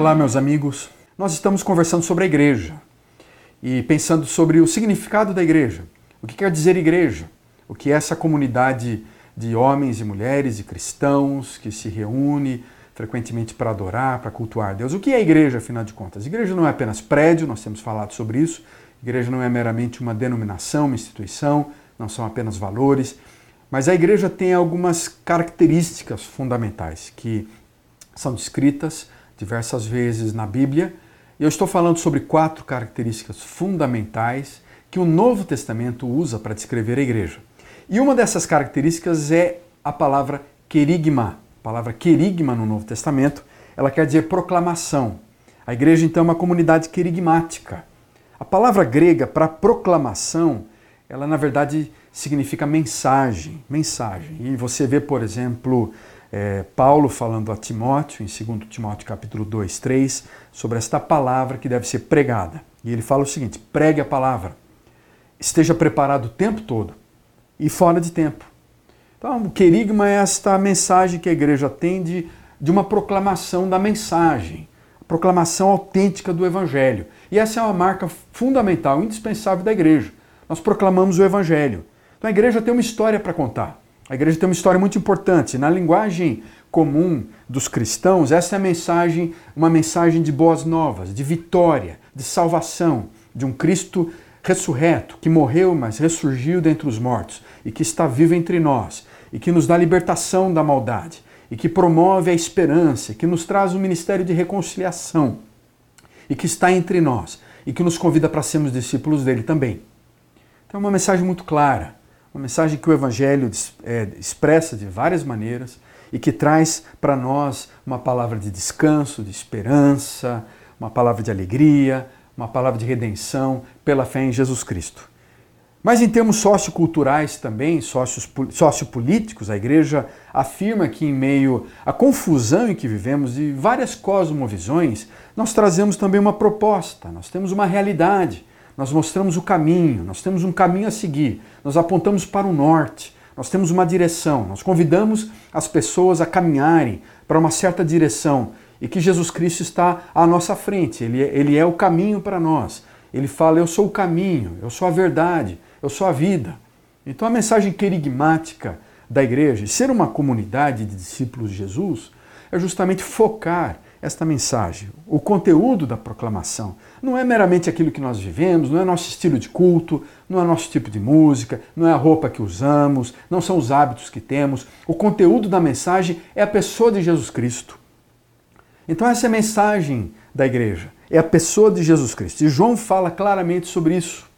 Olá, meus amigos. Nós estamos conversando sobre a igreja e pensando sobre o significado da igreja. O que quer dizer igreja? O que é essa comunidade de homens e mulheres e cristãos que se reúne frequentemente para adorar, para cultuar Deus. O que é igreja, afinal de contas? Igreja não é apenas prédio, nós temos falado sobre isso. Igreja não é meramente uma denominação, uma instituição, não são apenas valores. Mas a igreja tem algumas características fundamentais que são descritas diversas vezes na Bíblia. Eu estou falando sobre quatro características fundamentais que o Novo Testamento usa para descrever a igreja. E uma dessas características é a palavra querigma. A palavra querigma no Novo Testamento, ela quer dizer proclamação. A igreja então é uma comunidade querigmática. A palavra grega para proclamação, ela na verdade significa mensagem, mensagem. E você vê, por exemplo, é, Paulo falando a Timóteo, em 2 Timóteo capítulo 2, 3, sobre esta palavra que deve ser pregada. E ele fala o seguinte: pregue a palavra, esteja preparado o tempo todo e fora de tempo. Então, o querigma é esta mensagem que a igreja tem de, de uma proclamação da mensagem, a proclamação autêntica do evangelho. E essa é uma marca fundamental, indispensável da igreja. Nós proclamamos o evangelho. Então a igreja tem uma história para contar. A igreja tem uma história muito importante. Na linguagem comum dos cristãos, essa é a mensagem, uma mensagem de boas novas, de vitória, de salvação, de um Cristo ressurreto, que morreu, mas ressurgiu dentre os mortos e que está vivo entre nós e que nos dá libertação da maldade e que promove a esperança, que nos traz o um ministério de reconciliação e que está entre nós e que nos convida para sermos discípulos dele também. Então é uma mensagem muito clara uma mensagem que o Evangelho é, expressa de várias maneiras e que traz para nós uma palavra de descanso, de esperança, uma palavra de alegria, uma palavra de redenção pela fé em Jesus Cristo. Mas em termos socioculturais também, sociopolíticos, a igreja afirma que em meio à confusão em que vivemos de várias cosmovisões, nós trazemos também uma proposta, nós temos uma realidade, nós mostramos o caminho, nós temos um caminho a seguir, nós apontamos para o norte, nós temos uma direção, nós convidamos as pessoas a caminharem para uma certa direção e que Jesus Cristo está à nossa frente, ele, é, ele é o caminho para nós. Ele fala: Eu sou o caminho, eu sou a verdade, eu sou a vida. Então a mensagem querigmática da igreja, ser uma comunidade de discípulos de Jesus, é justamente focar esta mensagem, o conteúdo da proclamação. Não é meramente aquilo que nós vivemos, não é nosso estilo de culto, não é nosso tipo de música, não é a roupa que usamos, não são os hábitos que temos. O conteúdo da mensagem é a pessoa de Jesus Cristo. Então, essa é a mensagem da igreja, é a pessoa de Jesus Cristo. E João fala claramente sobre isso.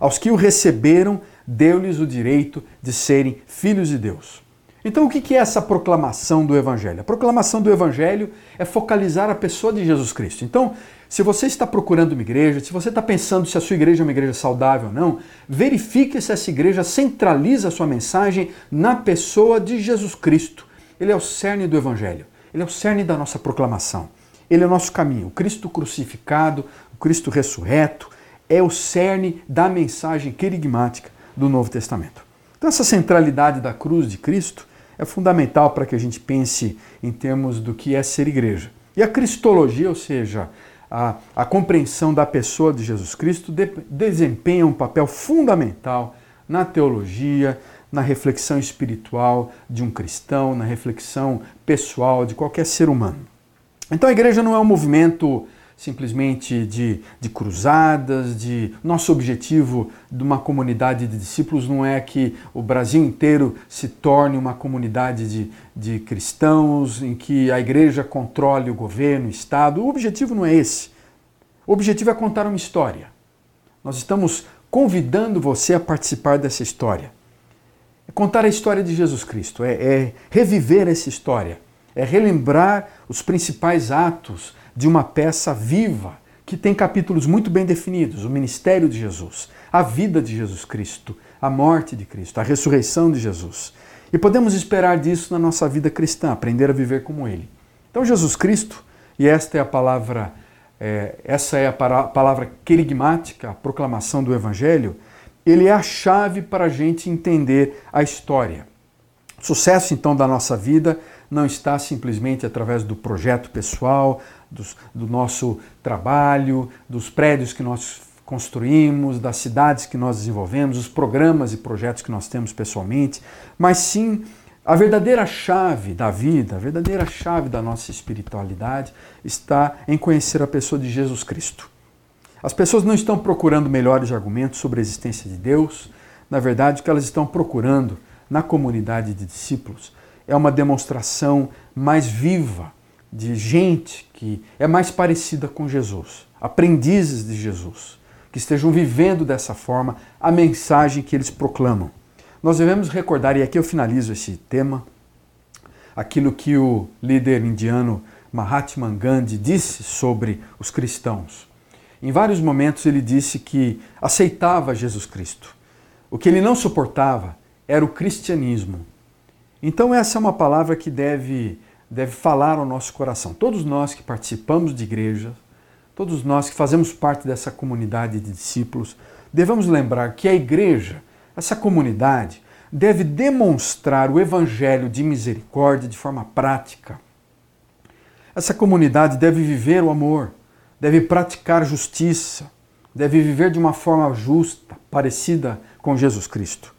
Aos que o receberam, deu-lhes o direito de serem filhos de Deus. Então, o que é essa proclamação do Evangelho? A proclamação do Evangelho é focalizar a pessoa de Jesus Cristo. Então, se você está procurando uma igreja, se você está pensando se a sua igreja é uma igreja saudável ou não, verifique se essa igreja centraliza a sua mensagem na pessoa de Jesus Cristo. Ele é o cerne do Evangelho, ele é o cerne da nossa proclamação. Ele é o nosso caminho. O Cristo crucificado, o Cristo ressurreto, é o cerne da mensagem querigmática do Novo Testamento. Então, essa centralidade da cruz de Cristo é fundamental para que a gente pense em termos do que é ser igreja. E a cristologia, ou seja, a, a compreensão da pessoa de Jesus Cristo, de, desempenha um papel fundamental na teologia, na reflexão espiritual de um cristão, na reflexão pessoal de qualquer ser humano. Então a igreja não é um movimento simplesmente de, de cruzadas, de nosso objetivo de uma comunidade de discípulos não é que o Brasil inteiro se torne uma comunidade de, de cristãos em que a igreja controle o governo, o Estado. O objetivo não é esse. O objetivo é contar uma história. Nós estamos convidando você a participar dessa história. É contar a história de Jesus Cristo, é, é reviver essa história, é relembrar os principais atos de uma peça viva que tem capítulos muito bem definidos: o ministério de Jesus, a vida de Jesus Cristo, a morte de Cristo, a ressurreição de Jesus. E podemos esperar disso na nossa vida cristã, aprender a viver como Ele. Então, Jesus Cristo, e esta é a palavra, é, essa é a palavra querigmática, a proclamação do Evangelho, ele é a chave para a gente entender a história. O sucesso, então, da nossa vida não está simplesmente através do projeto pessoal, dos, do nosso trabalho, dos prédios que nós construímos, das cidades que nós desenvolvemos, os programas e projetos que nós temos pessoalmente, mas sim a verdadeira chave da vida, a verdadeira chave da nossa espiritualidade está em conhecer a pessoa de Jesus Cristo. As pessoas não estão procurando melhores argumentos sobre a existência de Deus, na verdade, o que elas estão procurando na comunidade de discípulos é uma demonstração mais viva de gente que é mais parecida com Jesus, aprendizes de Jesus, que estejam vivendo dessa forma a mensagem que eles proclamam. Nós devemos recordar, e aqui eu finalizo esse tema, aquilo que o líder indiano Mahatma Gandhi disse sobre os cristãos. Em vários momentos ele disse que aceitava Jesus Cristo. O que ele não suportava era o cristianismo. Então essa é uma palavra que deve deve falar ao nosso coração. Todos nós que participamos de igreja, todos nós que fazemos parte dessa comunidade de discípulos, devemos lembrar que a igreja essa comunidade deve demonstrar o evangelho de misericórdia de forma prática. Essa comunidade deve viver o amor, deve praticar justiça, deve viver de uma forma justa, parecida com Jesus Cristo.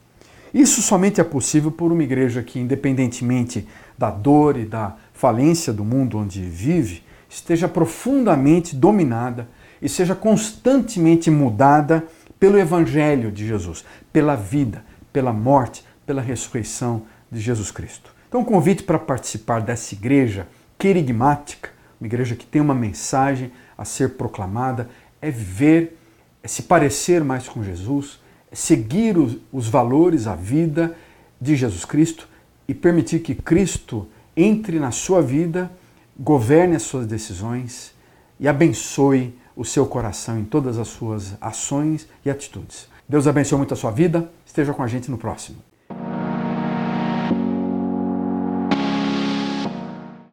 Isso somente é possível por uma igreja que, independentemente da dor e da falência do mundo onde vive, esteja profundamente dominada e seja constantemente mudada pelo Evangelho de Jesus, pela vida, pela morte, pela ressurreição de Jesus Cristo. Então, o convite para participar dessa igreja querigmática, uma igreja que tem uma mensagem a ser proclamada, é viver, é se parecer mais com Jesus, seguir os, os valores, a vida de Jesus Cristo e permitir que Cristo entre na sua vida, governe as suas decisões e abençoe o seu coração em todas as suas ações e atitudes. Deus abençoe muito a sua vida. Esteja com a gente no próximo.